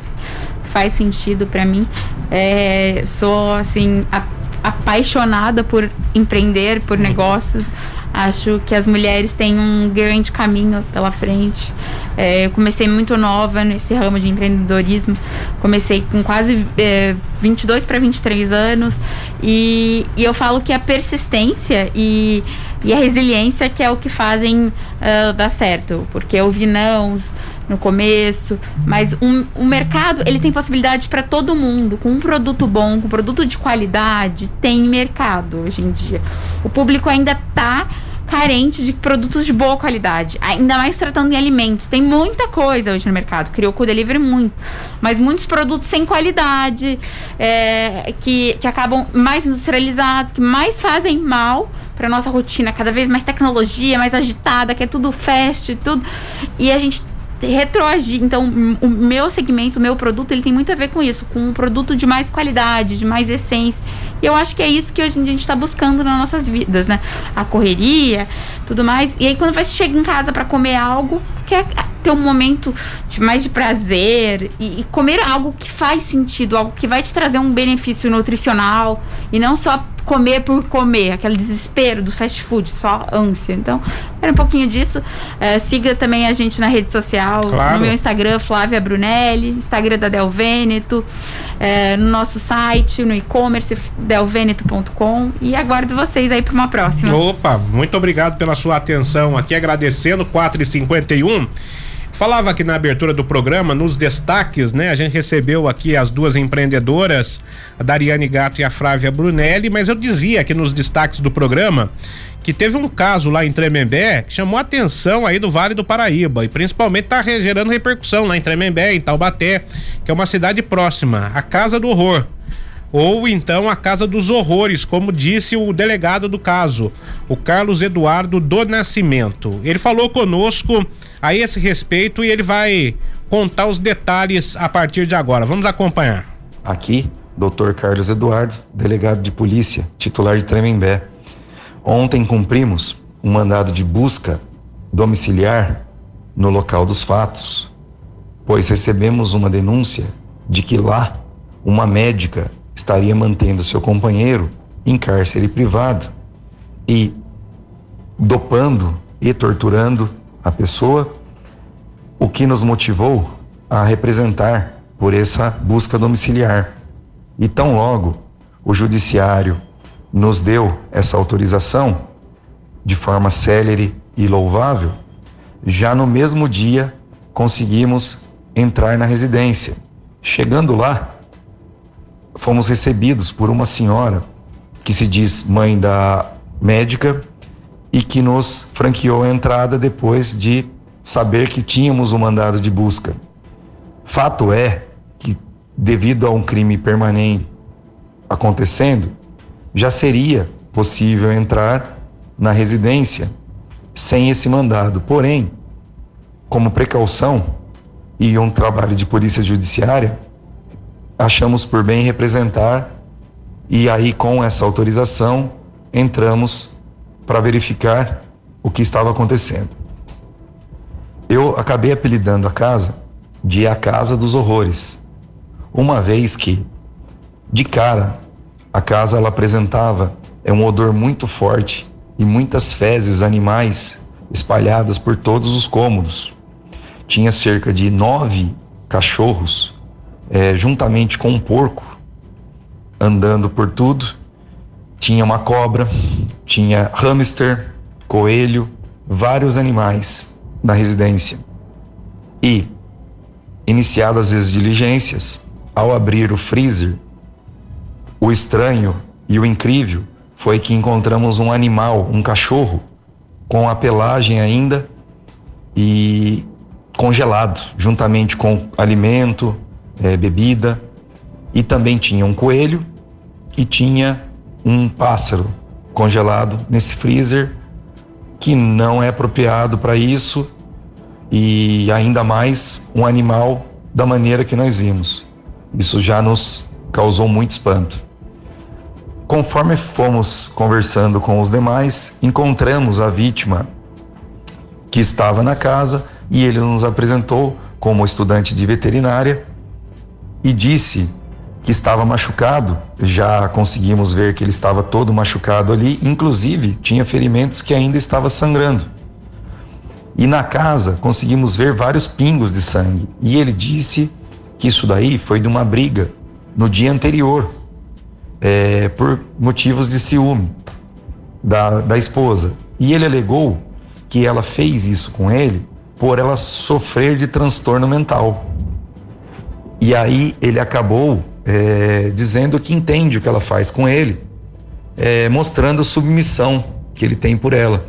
faz sentido para mim. É, sou assim a apaixonada por empreender, por negócios. Acho que as mulheres têm um grande caminho pela frente. É, eu comecei muito nova nesse ramo de empreendedorismo. Comecei com quase é, 22 para 23 anos. E, e eu falo que a persistência e, e a resiliência que é o que fazem uh, dar certo. Porque eu vi nãos no começo, mas um, o mercado ele tem possibilidade para todo mundo, com um produto bom, com um produto de qualidade, tem mercado hoje em dia. O público ainda está carente de produtos de boa qualidade, ainda mais tratando em alimentos. Tem muita coisa hoje no mercado, criou o delivery muito, mas muitos produtos sem qualidade, é, que, que acabam mais industrializados, que mais fazem mal para nossa rotina, cada vez mais tecnologia, mais agitada, que é tudo fast, tudo. E a gente retroagir. Então, o meu segmento, o meu produto, ele tem muito a ver com isso, com um produto de mais qualidade, de mais essência. E eu acho que é isso que hoje a gente está buscando nas nossas vidas, né? A correria, tudo mais. E aí, quando você chega em casa para comer algo, quer ter um momento de mais de prazer e, e comer algo que faz sentido, algo que vai te trazer um benefício nutricional e não só comer por comer, aquele desespero do fast food, só ânsia. Então, era um pouquinho disso. É, siga também a gente na rede social, claro. no meu Instagram, Flávia Brunelli, Instagram da Del Veneto, é, no nosso site, no e-commerce, delveneto.com. E aguardo vocês aí para uma próxima. Opa, muito obrigado pela sua atenção aqui, agradecendo 4 e 51 Falava aqui na abertura do programa, nos destaques, né? A gente recebeu aqui as duas empreendedoras, a Dariane Gato e a Flávia Brunelli, mas eu dizia aqui nos destaques do programa que teve um caso lá em Tremembé que chamou a atenção aí do Vale do Paraíba e principalmente está gerando repercussão lá em Tremembé, em Taubaté, que é uma cidade próxima, a Casa do Horror ou então a Casa dos Horrores, como disse o delegado do caso, o Carlos Eduardo do Nascimento. Ele falou conosco a esse respeito e ele vai contar os detalhes a partir de agora. Vamos acompanhar. Aqui, Dr. Carlos Eduardo, delegado de polícia, titular de Tremembé. Ontem cumprimos um mandado de busca domiciliar no local dos fatos, pois recebemos uma denúncia de que lá uma médica estaria mantendo seu companheiro em cárcere privado e dopando e torturando a pessoa, o que nos motivou a representar por essa busca domiciliar. E tão logo o judiciário nos deu essa autorização de forma célere e louvável, já no mesmo dia conseguimos entrar na residência. Chegando lá, fomos recebidos por uma senhora que se diz mãe da médica e que nos franqueou a entrada depois de saber que tínhamos um mandado de busca. Fato é que, devido a um crime permanente acontecendo, já seria possível entrar na residência sem esse mandado. Porém, como precaução e um trabalho de polícia judiciária, achamos por bem representar e aí com essa autorização entramos para verificar o que estava acontecendo. Eu acabei apelidando a casa de a Casa dos Horrores, uma vez que, de cara, a casa ela apresentava é um odor muito forte e muitas fezes animais espalhadas por todos os cômodos. Tinha cerca de nove cachorros, é, juntamente com um porco, andando por tudo. Tinha uma cobra, tinha hamster, coelho, vários animais na residência. E, iniciadas as diligências, ao abrir o freezer, o estranho e o incrível foi que encontramos um animal, um cachorro, com a pelagem ainda e congelado, juntamente com alimento, é, bebida, e também tinha um coelho e tinha um pássaro congelado nesse freezer que não é apropriado para isso e ainda mais um animal da maneira que nós vimos. Isso já nos causou muito espanto. Conforme fomos conversando com os demais, encontramos a vítima que estava na casa e ele nos apresentou como estudante de veterinária e disse que estava machucado. Já conseguimos ver que ele estava todo machucado ali, inclusive tinha ferimentos que ainda estava sangrando. E na casa conseguimos ver vários pingos de sangue. E ele disse que isso daí foi de uma briga no dia anterior é, por motivos de ciúme da, da esposa. E ele alegou que ela fez isso com ele por ela sofrer de transtorno mental. E aí ele acabou é, dizendo que entende o que ela faz com ele, é, mostrando submissão que ele tem por ela.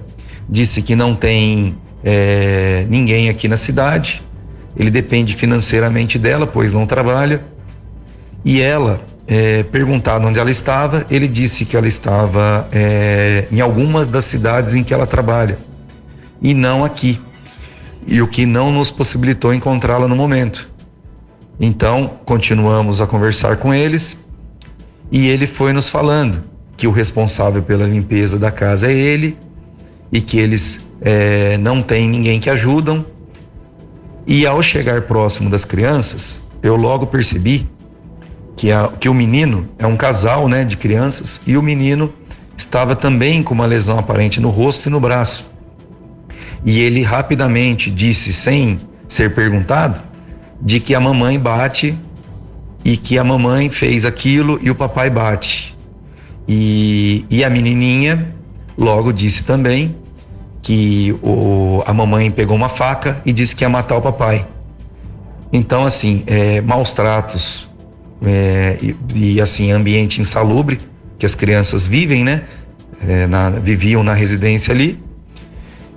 Disse que não tem é, ninguém aqui na cidade, ele depende financeiramente dela, pois não trabalha, e ela é, perguntado onde ela estava, ele disse que ela estava é, em algumas das cidades em que ela trabalha e não aqui. E o que não nos possibilitou encontrá-la no momento. Então, continuamos a conversar com eles e ele foi nos falando que o responsável pela limpeza da casa é ele e que eles é, não têm ninguém que ajudam. E ao chegar próximo das crianças, eu logo percebi que, a, que o menino é um casal né, de crianças e o menino estava também com uma lesão aparente no rosto e no braço. E ele rapidamente disse, sem ser perguntado, de que a mamãe bate e que a mamãe fez aquilo e o papai bate. E, e a menininha logo disse também que o, a mamãe pegou uma faca e disse que ia matar o papai. Então, assim, é, maus tratos é, e, e, assim, ambiente insalubre que as crianças vivem, né? É, na, viviam na residência ali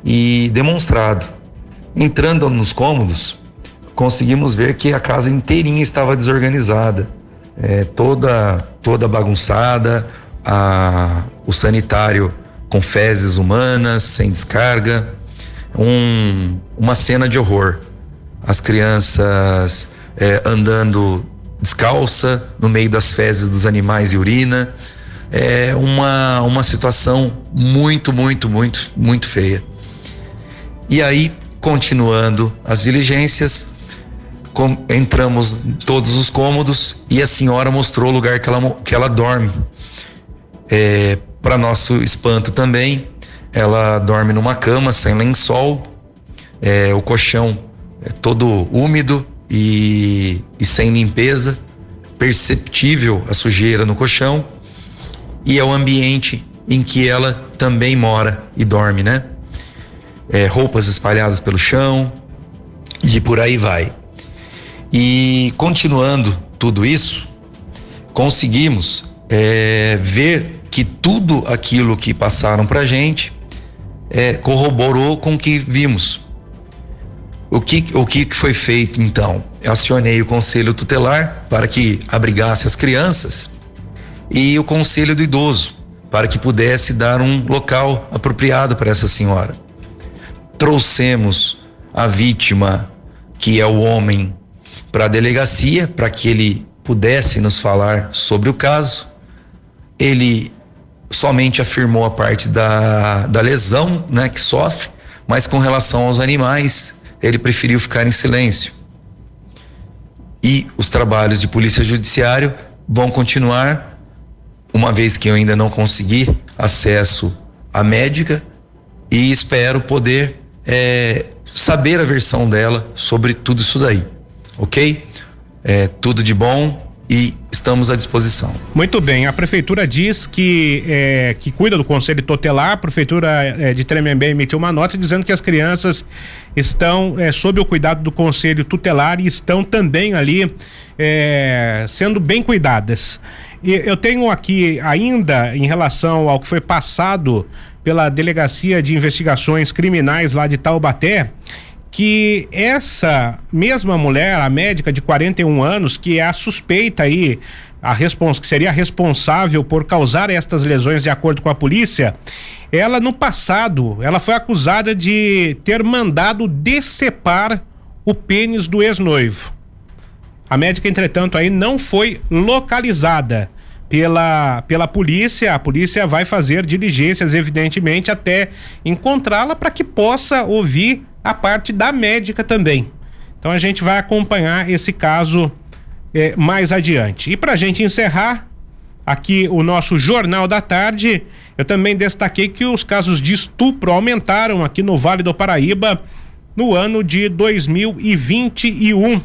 e demonstrado. Entrando nos cômodos, conseguimos ver que a casa inteirinha estava desorganizada, é, toda toda bagunçada, a, o sanitário com fezes humanas, sem descarga, um, uma cena de horror. As crianças é, andando descalça no meio das fezes dos animais e urina. É uma, uma situação muito, muito, muito, muito feia. E aí, continuando as diligências, com, entramos em todos os cômodos e a senhora mostrou o lugar que ela, que ela dorme. É, Para nosso espanto também, ela dorme numa cama sem lençol, é, o colchão é todo úmido e, e sem limpeza, perceptível a sujeira no colchão e é o ambiente em que ela também mora e dorme, né? É, roupas espalhadas pelo chão e por aí vai. E continuando tudo isso, conseguimos é, ver que tudo aquilo que passaram para gente é, corroborou com o que vimos. O que, o que foi feito então? Eu acionei o conselho tutelar para que abrigasse as crianças e o conselho do idoso para que pudesse dar um local apropriado para essa senhora. Trouxemos a vítima, que é o homem para a delegacia para que ele pudesse nos falar sobre o caso. Ele somente afirmou a parte da, da lesão né, que sofre, mas com relação aos animais, ele preferiu ficar em silêncio. E os trabalhos de polícia judiciário vão continuar, uma vez que eu ainda não consegui acesso à médica, e espero poder é, saber a versão dela sobre tudo isso daí ok? É, tudo de bom e estamos à disposição. Muito bem, a prefeitura diz que é, que cuida do conselho tutelar, a prefeitura é, de Tremembé emitiu uma nota dizendo que as crianças estão é, sob o cuidado do conselho tutelar e estão também ali é, sendo bem cuidadas. E eu tenho aqui ainda em relação ao que foi passado pela delegacia de investigações criminais lá de Taubaté que essa mesma mulher, a médica de 41 anos, que é a suspeita aí, a respons que seria responsável por causar estas lesões de acordo com a polícia, ela no passado, ela foi acusada de ter mandado decepar o pênis do ex-noivo. A médica, entretanto, aí não foi localizada pela, pela polícia. A polícia vai fazer diligências, evidentemente, até encontrá-la para que possa ouvir a parte da médica também. Então a gente vai acompanhar esse caso é, mais adiante. E para a gente encerrar aqui o nosso Jornal da Tarde, eu também destaquei que os casos de estupro aumentaram aqui no Vale do Paraíba no ano de 2021.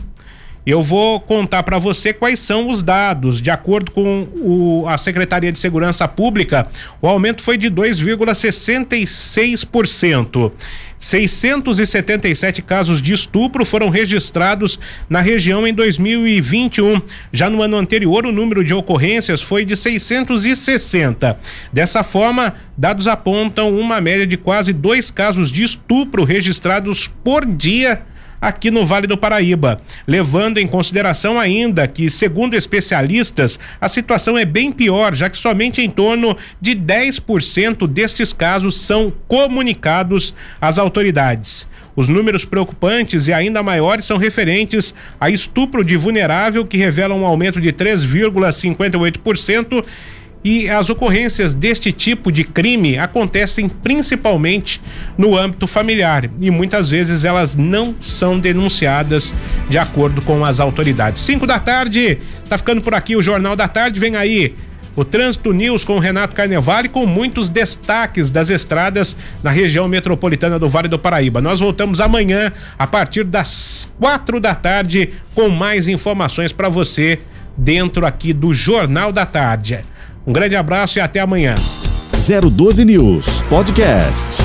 Eu vou contar para você quais são os dados. De acordo com o, a Secretaria de Segurança Pública, o aumento foi de 2,66%. 677 casos de estupro foram registrados na região em 2021. Já no ano anterior, o número de ocorrências foi de 660. Dessa forma, dados apontam uma média de quase dois casos de estupro registrados por dia aqui no Vale do Paraíba, levando em consideração ainda que, segundo especialistas, a situação é bem pior, já que somente em torno de 10% destes casos são comunicados às autoridades. Os números preocupantes e ainda maiores são referentes a estupro de vulnerável, que revela um aumento de 3,58% e as ocorrências deste tipo de crime acontecem principalmente no âmbito familiar e muitas vezes elas não são denunciadas de acordo com as autoridades. 5 da tarde, tá ficando por aqui o Jornal da Tarde, vem aí o Trânsito News com Renato Carnevale com muitos destaques das estradas na região metropolitana do Vale do Paraíba. Nós voltamos amanhã a partir das quatro da tarde com mais informações para você dentro aqui do Jornal da Tarde. Um grande abraço e até amanhã. 012 News Podcast.